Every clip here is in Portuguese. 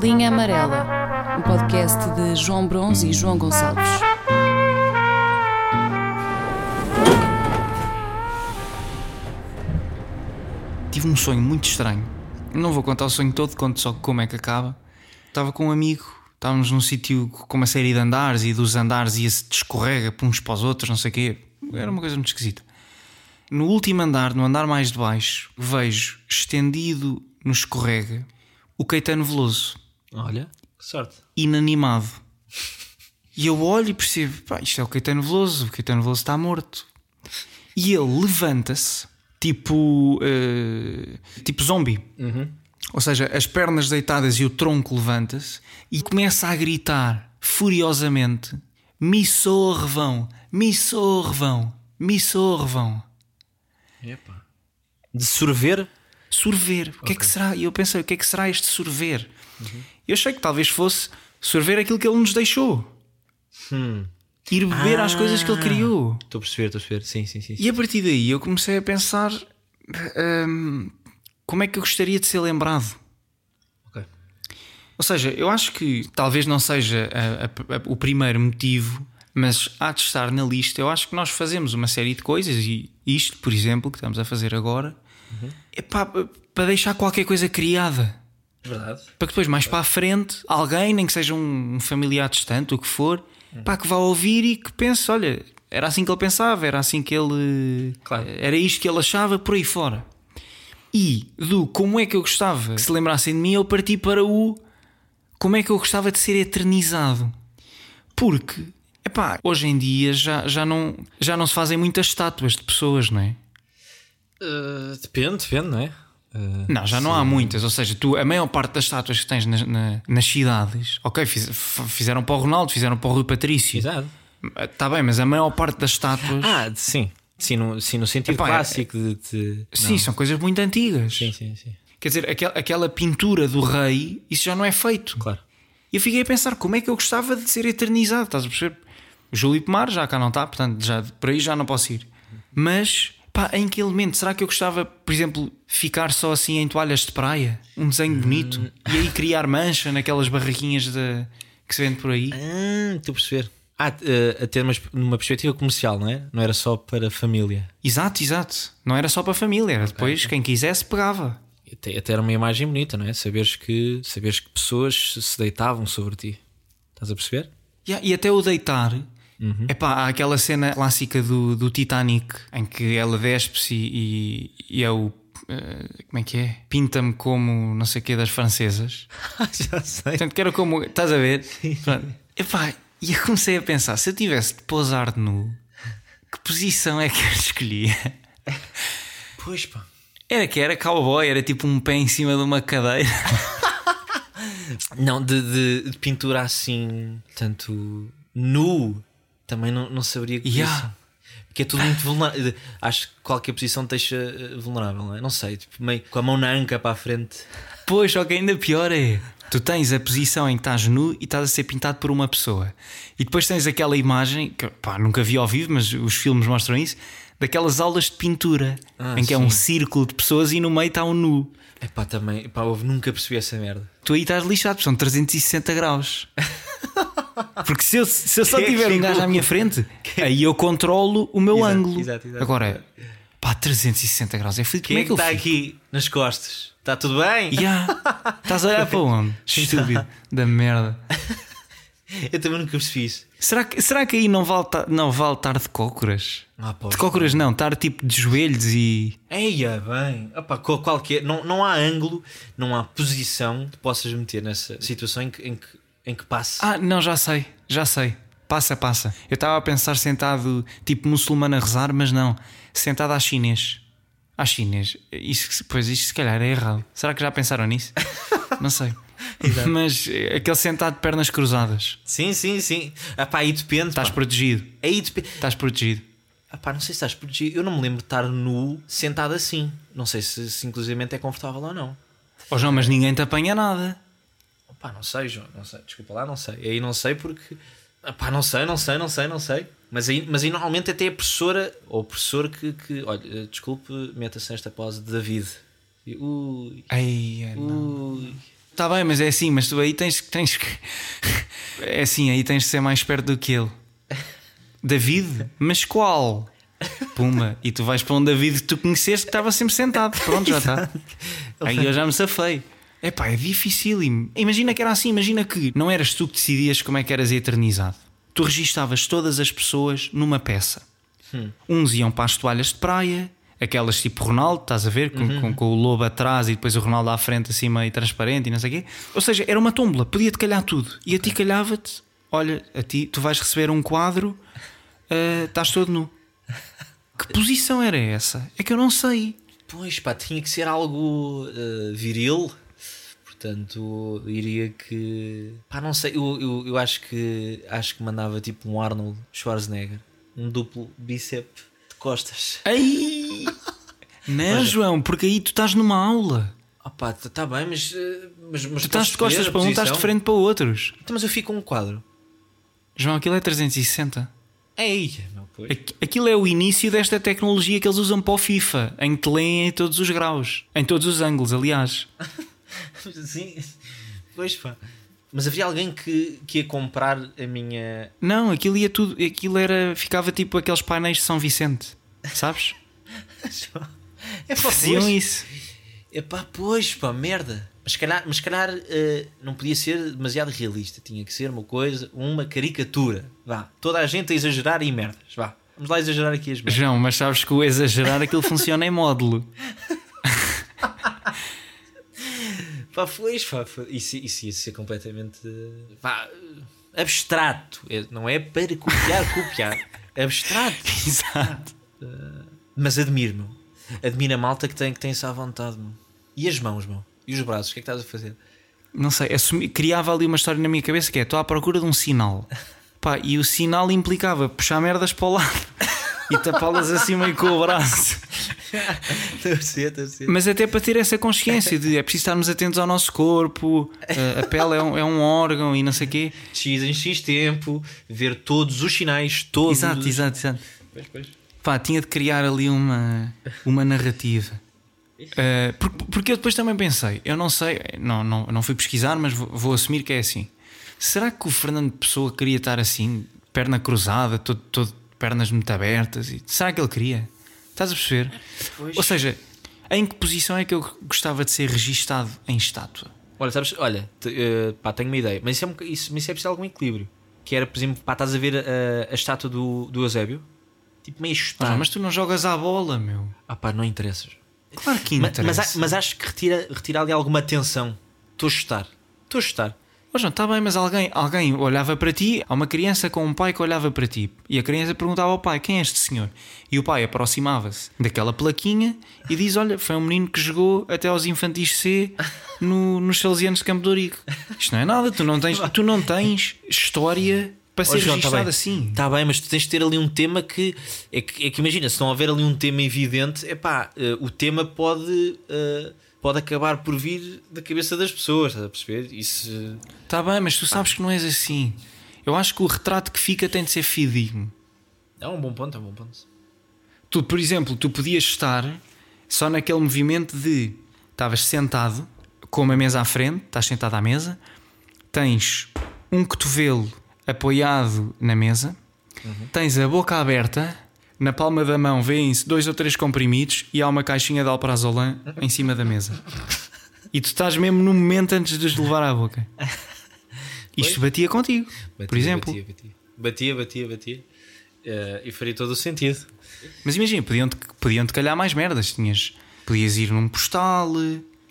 Linha Amarela, um podcast de João Bronze e João Gonçalves. Tive um sonho muito estranho. Não vou contar o sonho todo, conto só como é que acaba. Estava com um amigo, estávamos num sítio com uma série de andares e dos andares ia-se descorrega para uns para os outros, não sei o quê. Era uma coisa muito esquisita. No último andar, no andar mais de baixo, vejo estendido no escorrega o Caetano Veloso, Olha, que sorte. inanimado. E eu olho e percebo: pá, isto é o Caetano Veloso, o Caetano Veloso está morto. E ele levanta-se, tipo. eh, tipo zombie. Ou seja, as pernas deitadas e o tronco levanta-se e começa a gritar furiosamente: Me sorvão, me sorvão, me sorvão. Epa. De sorver? Sorver, o que é que será? E eu pensei: o que é que será este sorver? Eu achei que talvez fosse sorver aquilo que ele nos deixou. Ir beber às coisas que ele criou. Estou a perceber, estou a perceber. Sim, sim, sim. E a partir daí eu comecei a pensar hum, como é que eu gostaria de ser lembrado. Ok. Ou seja, eu acho que talvez não seja a- a- a- o primeiro motivo, mas há de estar na lista. Eu acho que nós fazemos uma série de coisas e isto, por exemplo, que estamos a fazer agora, é pá, para deixar qualquer coisa criada. Verdade. Para que depois, mais para a frente, alguém, nem que seja um familiar distante, o que for, pá, que vá ouvir e que pense: olha, era assim que ele pensava, era assim que ele. Claro. Era isto que ele achava por aí fora. E do como é que eu gostava que se lembrassem de mim, eu parti para o como é que eu gostava de ser eternizado. Porque, epá, hoje em dia já, já, não, já não se fazem muitas estátuas de pessoas, não é? Uh, depende, depende, não é? Uh, Não, já não há muitas. Ou seja, tu, a maior parte das estátuas que tens nas, na- nas cidades, ok, fiz- fizeram para o Ronaldo, fizeram para o Rui Patrício. Exato. Está bem, mas a maior parte das estátuas. Ah, sim. Sim, no, sim, no sentido Epá, é- clássico de. de- sim, não. são coisas muito antigas. Sim, sim, sim. Quer dizer, aquel- aquela pintura do rei, isso já não é feito. Claro. E eu fiquei a pensar como é que eu gostava de ser eternizado. Estás a perceber? O Júlio Pomar já cá não está, portanto, já, por aí já não posso ir. Mas, pá, em que elemento? Será que eu gostava, por exemplo, ficar só assim em toalhas de praia? Um desenho bonito? E aí criar mancha naquelas barraquinhas de, que se vende por aí? Ah, estou a perceber. Ah, uh, a ter uma, uma perspectiva comercial, não é? Não era só para a família. Exato, exato. Não era só para a família, era depois quem quisesse pegava. Até, até era uma imagem bonita, não é? Saberes que, saberes que pessoas se deitavam sobre ti. Estás a perceber? Yeah, e até o deitar. Epá, há aquela cena clássica do, do Titanic em que ela despe-se e, e é o. eh, como é que é? Pinta-me como não sei o que das francesas. Já sei. Portanto, que era como. Estás a ver? Epá, e eu comecei a pensar: se eu tivesse de pousar de nu, que posição é que eu escolhia? Pois pá. Era que era cowboy, era tipo um pé em cima de uma cadeira. Não, de, de- de pintura assim, tanto nu, também não, não saberia que Yeah. posição. Porque é tudo muito vulnerável. Acho que qualquer posição te deixa eh, vulnerável, não é? Não sei, tipo, meio com a mão na anca para a frente. Pois, só que ainda pior é. Tu tens a posição em que estás nu e estás a ser pintado por uma pessoa. E depois tens aquela imagem, que pá, nunca vi ao vivo, mas os filmes mostram isso, daquelas aulas de pintura, Ah, em que é um sim. círculo de pessoas e no meio está um nu. É pá, também, pá, eu nunca percebi essa merda. Tu aí estás lixado, são 360 graus. Porque se eu, se eu só é que tiver um gajo à minha frente, aí eu controlo o meu Exato, ângulo. exato, exato. Agora, pá, 360 graus é fodido. Como é é que eu está fico? aqui nas costas? Está tudo bem? Estás a olhar para onde? Estúpido da merda. Eu também nunca percebi isso. Será que, será que aí não vale, não vale estar de cócoras? Ah, pá, De cócoras não, estar tipo de joelhos e. Eia, bem. Opa, qual- qualquer, não, não há ângulo, não há posição que possas meter nessa situação em que, em que, em que passe. Ah, não, já sei, já sei. Passa, passa. Eu estava a pensar sentado tipo muçulmano a rezar, mas não. Sentado à chinês. À chinês. Isso, pois isto se calhar é errado. Será que já pensaram nisso? não sei. mas eh, aquele sentado de pernas cruzadas. Sim, sim, sim. Ah, pá, aí depende. Estás pá. protegido. Aí depende. Estás protegido. Ah, pá, não sei se estás protegido. Eu não me lembro de estar nu, sentado assim. Não sei se, se inclusivamente é confortável ou não. Oh João, mas ninguém te apanha nada. Pá, não sei, João. Não sei. Desculpa lá, não sei. Aí não sei porque. Pá, não sei, não sei, não sei, não sei. Mas aí, mas aí normalmente até a professora ou o professor que, que olha, eh, desculpe, meta-se nesta pose de David. Ui, não. ui. Está bem, mas é assim, mas tu aí tens, tens que. É assim, aí tens de ser mais perto do que ele. David? Mas qual? Puma. E tu vais para um David que tu conheceste que estava sempre sentado. Pronto, já está. Aí eu já me safei. É pá, é dificílimo. Imagina que era assim, imagina que não eras tu que decidias como é que eras eternizado. Tu registavas todas as pessoas numa peça. Uns iam para as toalhas de praia, aquelas tipo Ronaldo, estás a ver? Com, com, com o lobo atrás e depois o Ronaldo à frente, assim meio transparente e não sei o quê. Ou seja, era uma tómbola, podia-te calhar tudo. E a ti calhava-te: olha, a ti tu vais receber um quadro, ah, estás todo nu. Que posição era essa? É que eu não sei. Pois pá, tinha que ser algo eh, viril. Portanto, diria que. Pá, não sei. Eu, eu, eu acho que acho que mandava tipo um Arnold Schwarzenegger. Um duplo bíceps de costas. Ai! Não, João, porque aí tu estás numa aula. Ah pá, tá tá bem, mas. eh, mas, mas Tu estás de costas para um, estás de frente para outros. Então, mas eu fico com um quadro. João, aquilo é 360. Ei, meu, pois. Aqu- Aquilo é o início desta tecnologia que eles usam para o FIFA, em que te leem em todos os graus, em todos os ângulos, aliás. Sim, pois pá. Mas havia alguém que, que ia comprar a minha. Não, aquilo ia tudo, aquilo era, ficava tipo aqueles painéis de São Vicente, sabes? É pá, Faziam pois. isso. É pá, pois pá, merda. Mas se calhar, mas calhar eh, não podia ser demasiado realista. Tinha que ser uma coisa, uma caricatura. Vá, toda a gente a exagerar e merdas. Vá, vamos lá exagerar aqui as merdas. João, mas sabes que o exagerar aquilo funciona em módulo. Pá, pois pá, isso, isso ia ser completamente. Vá, abstrato. É- não é para copiar, copiar. Abstrato. Exato. Mas admiro, meu. Admiro a malta que tem, que tem essa vontade, meu. E as mãos, meu. E os braços, o que é que estás a fazer? Não sei, assumi- criava ali uma história na minha cabeça que é: estou à procura de um sinal. Pá, e o sinal implicava puxar merdas para o lado e tapá-las assim meio com o braço. Mas até para ter essa consciência de é preciso estarmos atentos ao nosso corpo, a, a pele é um, é um órgão e não sei o quê. X em X tempo, ver todos os sinais, todos. Exato, exato, exato. Pois, pois. Pá, tinha de criar ali uma, uma narrativa. Uh, porque, porque eu depois também pensei, eu não sei, não, não, não fui pesquisar, mas vou, vou assumir que é assim. Será que o Fernando Pessoa queria estar assim, perna cruzada, todo, todo pernas muito abertas? E, será que ele queria? Estás a perceber? Pois. Ou seja, em que posição é que eu gostava de ser registado em estátua? Olha, sabes, olha, te- eh, pá, tenho uma ideia, mas isso é, um, isso, mas isso é preciso algum equilíbrio. Que era, por exemplo, pá, estás a ver a, a estátua do, do Eusébio? Tipo, meio Ah, chutar. mas tu não jogas à bola, meu. Ah, pá, não interessas. Claro que interessa. Mas, a- mas acho que retira, retira ali alguma atenção. Estou a chutar. Estou a chutar. Ô João, está bem, mas alguém, alguém olhava para ti, há uma criança com um pai que olhava para ti e a criança perguntava ao pai: quem é este senhor? E o pai aproximava-se daquela plaquinha e diz: Olha, foi um menino que jogou até aos infantis C no, nos Salesianos de Campo de. Isto não é nada, tu não tens, tu não tens história para ser Ó, João, tá bem. assim. Está bem, mas tu tens de ter ali um tema que é, que. é que imagina, se não houver ali um tema evidente, é pá, o tema pode, eh, pode acabar por vir da cabeça das pessoas, estás a perceber? Isso. Está bem, mas tu sabes que não és assim. Eu acho que o retrato que fica tem de ser fidedigno. É um bom ponto, é um bom ponto. Tu, por exemplo, tu podias estar só naquele movimento de estavas sentado com uma mesa à frente, estás sentado à mesa, tens um cotovelo apoiado na mesa, tens a boca aberta, na palma da mão vêem-se dois ou três comprimidos e há uma caixinha de alprazolam em cima da mesa. E tu estás mesmo no momento antes de os levar à boca. Isto batia contigo, por Batia, exemplo. Batia, batia, batia, batia. batia. Eh, e faria todo o sentido. Mas imagina, podiam-te podiam -te calhar mais merdas. Tinhas, podias ir num postal,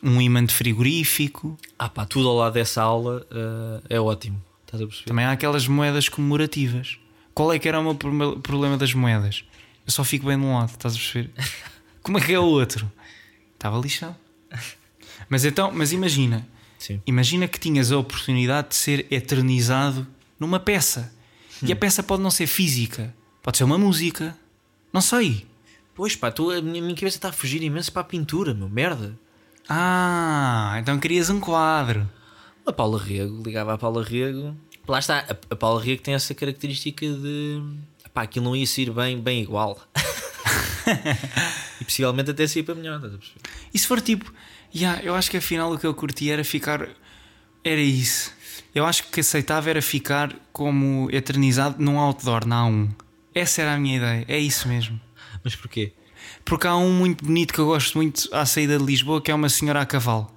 um imã de frigorífico. Ah pá, tudo ao lado dessa aula eh, é ótimo. Estás a perceber? Também há aquelas moedas comemorativas. Qual é que era o meu proble- problema das moedas? Eu só fico bem de um lado, estás a perceber? Como é que é o outro? Estava lixado. Mas então, mas imagina, Sim. imagina que tinhas a oportunidade de ser eternizado numa peça. E a peça pode não ser física, pode ser uma música. Não sei. Pois pá, tu, a minha, minha cabeça está a fugir imenso para a pintura, meu merda. Ah, então querias um quadro. A Paula Rego, ligava à Paula Rego. Lá está, a, a Paula Rego tem essa característica de. Pá, aquilo não ia sair bem, bem igual. e possivelmente até sair para melhor? E se for tipo, yeah, eu acho que afinal o que eu curti era ficar Era isso. Eu acho que aceitava era ficar como eternizado num outdoor na A1. Essa era a minha ideia. É isso mesmo. Mas porquê? Porque há um muito bonito que eu gosto muito à saída de Lisboa que é uma senhora a cavalo.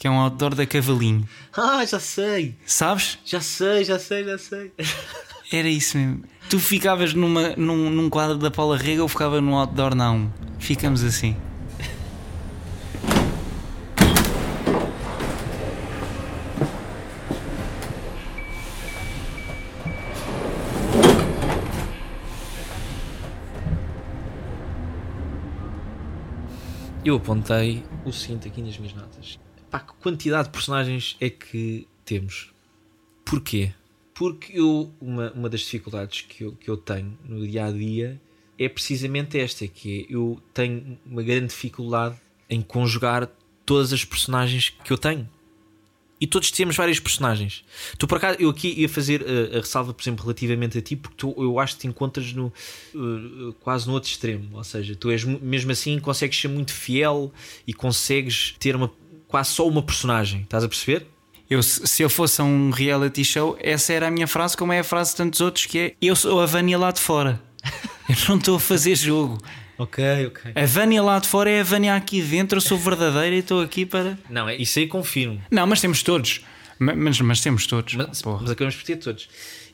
Que é um outdoor da Cavalinho. Ah, já sei! Sabes? Já sei, já sei, já sei. Era isso mesmo. Tu ficavas numa, num, num quadro da Paula Rega ou ficava no outdoor A1. Ficamos assim. Eu apontei o seguinte aqui nas minhas notas. Pá, que quantidade de personagens é que temos? Porquê? Porque eu, uma, uma das dificuldades que eu, que eu tenho no dia a dia é precisamente esta: que é, eu tenho uma grande dificuldade em conjugar todas as personagens que eu tenho. E todos temos vários personagens. Tu, por acaso, eu aqui ia fazer a, a ressalva, por exemplo, relativamente a ti, porque tu, eu acho que te encontras no, uh, quase no outro extremo. Ou seja, tu és mesmo assim, consegues ser muito fiel e consegues ter uma, quase só uma personagem. Estás a perceber? Eu, se eu fosse a um reality show, essa era a minha frase, como é a frase de tantos outros, que é eu sou a Vânia lá de fora. Eu não estou a fazer jogo. Ok, ok. A Vânia lá de fora é a Vânia aqui dentro, eu sou verdadeira e estou aqui para. Não, é, isso aí confirmo. Não, mas temos todos. Ma- Mas, mas temos todos. Mas, Porra. mas acabamos por ter todos.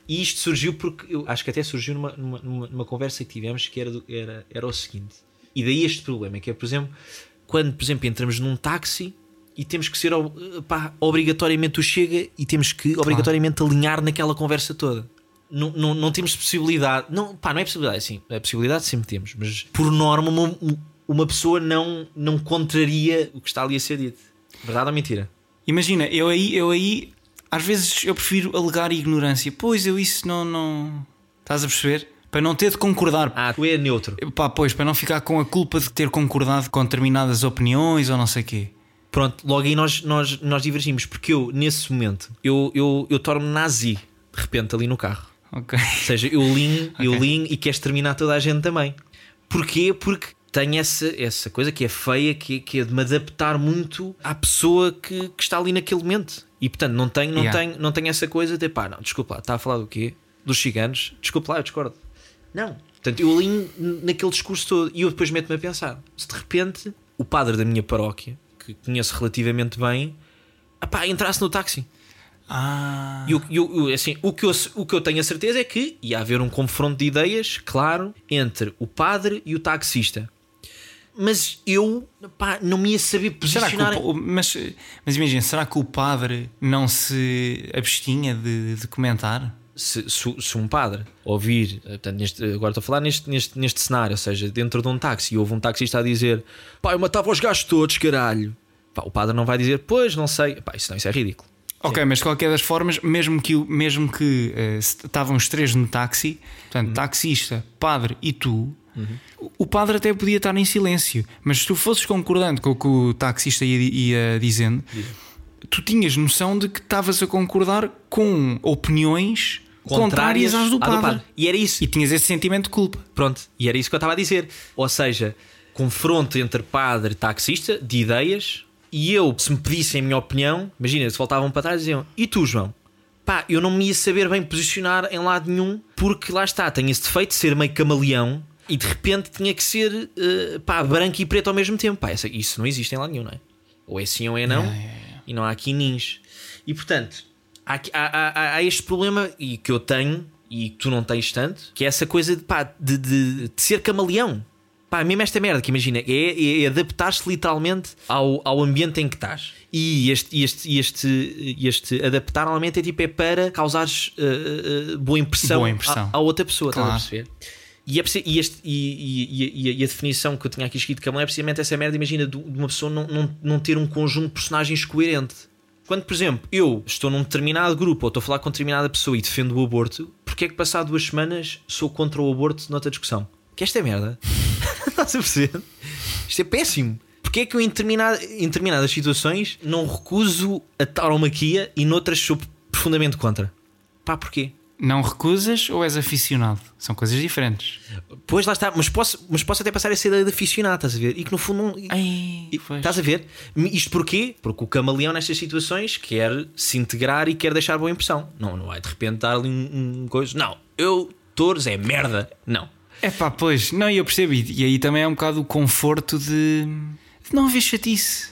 E isto surgiu porque eu acho que até surgiu numa, numa, numa, numa conversa que tivemos que era, do- era, era o seguinte. E daí este problema, que é, por exemplo, quando, por exemplo, entramos num táxi e temos que ser pá, obrigatoriamente o chega e temos que obrigatoriamente alinhar naquela conversa toda. Não, não, não temos possibilidade, não, pá, não é possibilidade, assim, a possibilidade sempre temos, mas por norma uma, uma pessoa não, não contraria o que está ali a ser dito. Verdade ou mentira? Imagina, eu aí, eu aí, às vezes eu prefiro alegar ignorância. Pois eu isso não. não... Estás a perceber? Para não ter de concordar. Ah, tu é neutro. Pá, pois, para não ficar com a culpa de ter concordado com determinadas opiniões ou não sei o quê. Pronto, logo aí nós, nós, nós divergimos, porque eu, nesse momento, eu, eu, eu torno-me nazi, de repente, ali no carro. Ok. Ou seja, eu linho, eu linho e quero exterminar toda a gente também. Porquê? Porque tenho essa, essa coisa que é feia, que, que é de me adaptar muito à pessoa que, que está ali naquele momento. E portanto, não tenho, não Yeah. tenho, não tenho essa coisa de pá, não, desculpa lá, está a falar do quê? Dos ciganos? Desculpa lá, eu discordo. Não. Portanto, eu alinho naquele discurso todo e eu depois meto-me a pensar: se de repente o padre da minha paróquia, que conheço relativamente bem, apá, entrasse no táxi. Ah. E o, e o- assim, o, que eu, o que eu tenho a certeza é que ia haver um confronto de ideias, claro, entre o padre e o taxista. Mas eu pá, não me ia saber posicionar. o- mas, mas imagina, será que o padre não se abstinha de, de comentar? Se, se- se um padre ouvir, eh, portanto, neste- agora estou a falar neste, neste, neste cenário, ou seja, dentro de um táxi, e houve um taxista a dizer: pá, eu matava os gajos todos, caralho. Pá, o padre não vai dizer: pois, não sei. Pá, isso não, isso é ridículo. Ok, mas de qualquer das formas, mesmo que, mesmo que se- estavam os três no táxi, portanto, taxista, padre e tu, o- o padre até podia estar em silêncio, mas se tu fosses concordando com o que o taxista ia, ia dizendo, tu tinhas noção de que estavas a concordar com opiniões contrárias às do à padre. E era isso. E tinhas esse sentimento de culpa. Pronto, e era isso que eu estava a dizer. Ou seja, confronto entre padre e taxista de ideias, e eu, se me pedissem a minha opinião, imagina, se voltavam para trás e diziam: E tu, João? Pá, eu não me ia saber bem posicionar em lado nenhum, porque lá está, tenho esse defeito de ser meio camaleão e de repente tinha que ser eh, pá, branco e preto ao mesmo tempo. Pá, isso não existe em lado nenhum, não é? Ou é sim ou é não, e não há aqui nins. E portanto, há, há, há- há este problema e que eu tenho e que tu não tens tanto, que é essa coisa de, pá, de, de- de ser camaleão. Pá, mesmo esta merda que imagina, é, é adaptar-se literalmente ao, ao ambiente em que estás. E este, este, este, este adaptar normalmente é tipo é para causares uh, uh, boa impressão, Boa impressão. À, à outra pessoa, estás a Claro. perceber? E, é e, este, e, e- e- a definição que eu tinha aqui escrito de camaleão é precisamente essa merda, imagina, de de uma pessoa não, não, não ter um conjunto de personagens coerente. Quando, por exemplo, eu estou num determinado grupo ou estou a falar com determinada pessoa e defendo o aborto, porque é que passado duas semanas sou contra o aborto noutra discussão? Que esta é merda. Estás a perceber? Isto é péssimo. Porque é que eu em, determinada- em determinadas situações não recuso a tauromaquia e noutras sou profundamente contra? Pá, porquê? Não recusas ou és aficionado? São coisas diferentes. Pois lá está, mas posso, mas posso até passar essa ideia de aficionado, estás a ver? E que no fundo não. Ai, E-. Estás a ver? Isto porquê? Porque o camaleão nestas situações quer se integrar e quer deixar boa impressão. Não, não vai de repente dar ali um, um coisa. Não, eu, touros, é merda. Não. É pá, pois, não, e eu percebo. E, aí também é um bocado o conforto de, de não haver chatice.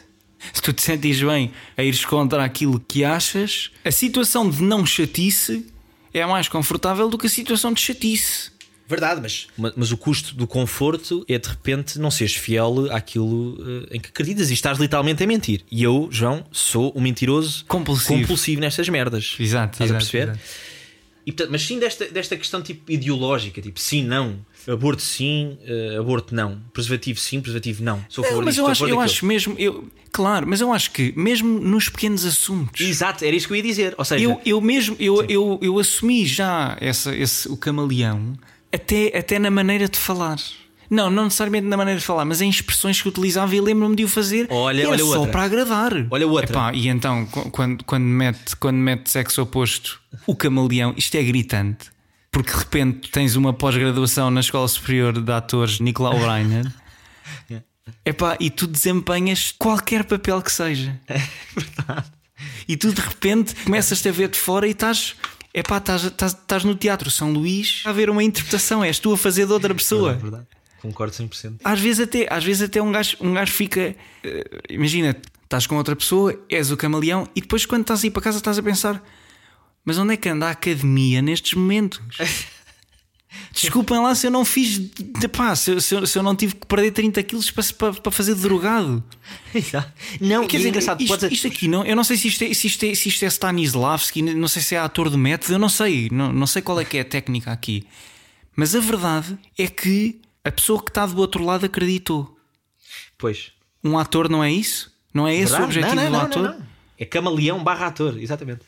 Se tu te sentires bem a ires contra aquilo que achas, a situação de não chatice é mais confortável do que a situação de chatice. Verdade, mas, ma- mas o custo do conforto é de repente não seres fiel àquilo eh, em que acreditas e estás literalmente a mentir. E eu, João, sou um mentiroso Compulsivo. compulsivo nestas merdas. Exato, Estás a exato, perceber? exato. E, portanto, mas sim desta, desta questão tipo ideológica, tipo sim, não, aborto sim, eh, aborto não, preservativo sim, preservativo não. Sou a favor Não, mas disto, eu acho, eu acho mesmo, eu, claro, mas eu acho que mesmo nos pequenos assuntos. Exato, era isso que eu ia dizer. Ou seja, Eu, eu mesmo, eu, eu, eu assumi já essa, esse, o camaleão até, até na maneira de falar. Não, não necessariamente na maneira de falar, mas em expressões que utilizava e lembro-me de o fazer. Olha- olha só outra. para agradar. Olha outra. Epá, e então, qu- quando, quando, mete, quando mete sexo oposto, o camaleão, isto é gritante. Porque de repente tens uma pós-graduação na Escola Superior de Atores Nicolau Breiner. Epá, e tu desempenhas qualquer papel que seja. E tu de repente começas-te a ver de fora e estás. Epá, estás, estás, estás no Teatro São Luís a ver uma interpretação, és tu a fazer de outra pessoa. Verdade. Concordo 100%. Às vezes até, às vezes até um, gajo, um gajo fica. eh, imagina, estás com outra pessoa, és o camaleão, e depois quando estás a ir para casa estás a pensar: mas onde é que anda a academia nestes momentos? Desculpem lá se eu não fiz. de- Pá, se, eu- se eu, se eu não tive que perder 30 quilos para, para, para fazer drogado. Não, Quer e é dizer, engraçado, isto, podes- isto aqui, não, eu não sei se isto, é, se, isto é, se isto é Stanislavski, não sei se é ator de método, eu não sei, não, não sei qual é que é a técnica aqui. Mas a verdade é que a pessoa que está do outro lado acreditou. Pois. Um ator não é isso? Não é esse o Verdade? objetivo não, não, do não, ator? não. É camaleão barra ator, exatamente.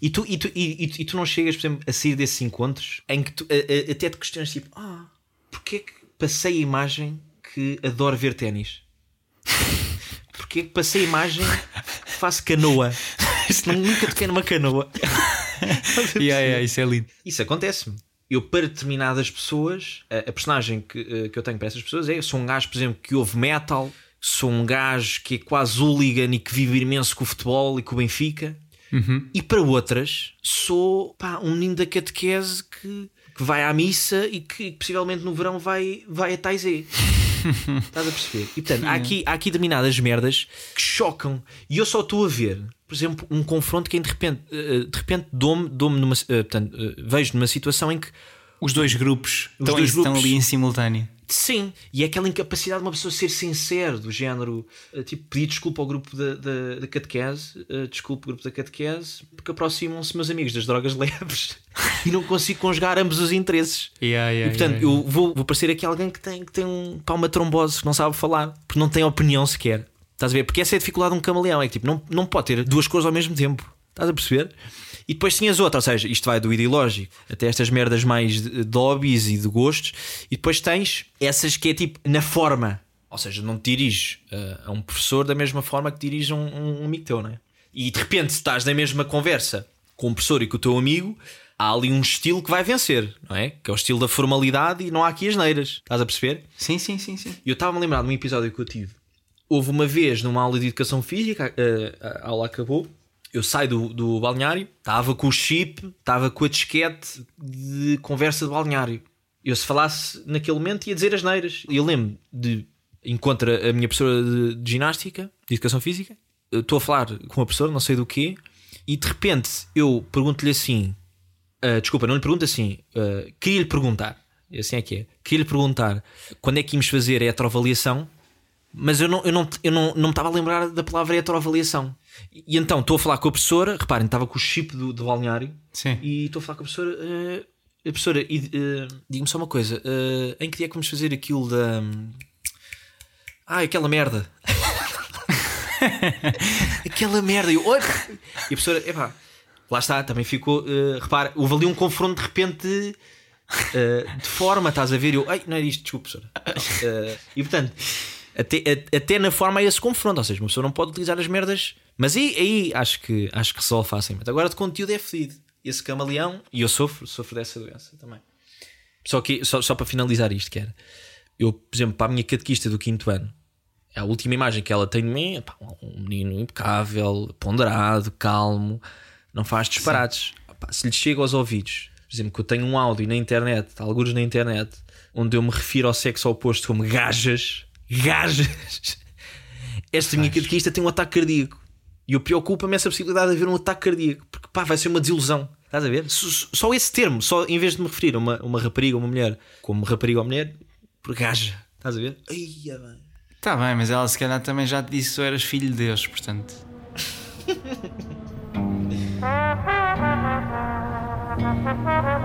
E tu, e, tu, e, e- e tu não chegas, por exemplo, a sair desses encontros em que tu a- a- até te questionas tipo, ah, porque é que passei a imagem que adoro ver ténis? Porque é que passei a imagem que faço canoa? Não, nunca toquei numa canoa. Yeah, yeah, isso é lindo. Isso acontece-me. Eu, para determinadas pessoas, a, a personagem que, eh, que eu tenho para essas pessoas é: eu sou um gajo, por exemplo, que ouve metal, sou um gajo que é quase hooligan e que vive imenso com o futebol e com o Benfica. E para outras, sou pá, um menino da catequese que, que vai à missa e que possivelmente no verão vai, vai a Taizé. Estás a perceber? E portanto, há aqui, há aqui determinadas merdas que chocam. E eu só estou a ver, por exemplo, um confronto que de repente, eh, de repente dou-me, dou-me numa, eh, portanto, eh, vejo numa situação em que Os dois grupos, Os estão, dois estão grupos. ali em simultâneo. Sim, e é aquela incapacidade de uma pessoa ser sincero, do género, eh, tipo, pedir desculpa ao grupo da, da, da catequese, eh, desculpa o grupo da catequese, porque aproximam-se meus amigos das drogas leves e não consigo conjugar ambos os interesses. Yeah, yeah, e portanto, yeah. eu vou, vou parecer aqui alguém que tem, que tem um, pá, uma trombose, que não sabe falar, porque não tem opinião sequer. Estás a ver? Porque essa é a dificuldade de um camaleão, é que tipo, não, não pode ter duas coisas ao mesmo tempo. Estás a perceber? E depois tinhas outra, ou seja, isto vai do ideológico até estas merdas mais de, de hobbies e de gostos, e depois tens essas que é tipo na forma, ou seja, não te diriges uh, a um professor da mesma forma que diriges a um, um, um amigo teu, não é? E de repente estás na mesma conversa com o professor e com o teu amigo, há ali um estilo que vai vencer, não é? Que é o estilo da formalidade e não há aqui as neiras, estás a perceber? Sim, sim, sim, sim. E eu estava-me a lembrar de um episódio que eu tive. Houve uma vez numa aula de educação física, a, a aula acabou. Eu saio do, do balneário, estava com o chip, estava com a disquete de conversa de balneário. Eu, se falasse naquele momento, ia dizer as neiras. E eu lembro de encontro a minha professora de, de ginástica, de educação física. Estou a falar com uma professora, não sei do quê, e de repente eu pergunto-lhe assim: ah, desculpa, não lhe pergunto assim, ah, queria-lhe perguntar, assim é que é, queria-lhe perguntar quando é que íamos fazer a heteroavaliação, mas eu não, eu não, eu não, não me estava a lembrar da palavra heteroavaliação. E, e então estou a falar com a professora, reparem, estava com o chip do, do balneário, Sim. e estou a falar com a professora. ah, a professora, ah, diga-me só uma coisa: ah, em que dia é que vamos fazer aquilo da. Ah, aquela merda. aquela merda. Eu, "Oi!" E a professora, epá, lá está, também ficou. Uh, repara, houve ali um confronto de repente uh, de forma, estás a ver? Eu, ai, não é isto, desculpa, professora. Uh, e portanto, até, até na forma é esse confronto, ou seja, uma pessoa não pode utilizar as merdas, mas aí, aí acho, que, acho que resolve facilmente. Agora de conteúdo é fedido. esse camaleão e eu sofro, sofro dessa doença também. Só que só, só para finalizar isto, que era eu, por exemplo, para a minha catequista do quinto ano, a última imagem que ela tem de mim é um menino impecável, ponderado, calmo, não faz disparates. Se lhe chega aos ouvidos, por exemplo, que eu tenho um áudio na internet, alguns na internet, onde eu me refiro ao sexo oposto como gajas, gajas, esta minha catequista tem um ataque cardíaco. E eu preocupa-me essa possibilidade de haver um ataque cardíaco, porque pá, vai ser uma desilusão. Estás a ver? Só esse termo, só em vez de me referir a uma, uma rapariga ou uma mulher como rapariga ou mulher, por gaja. Estás a ver? Ai, bem. Está bem, mas ela se calhar também já te disse que tu eras filho de Deus, portanto.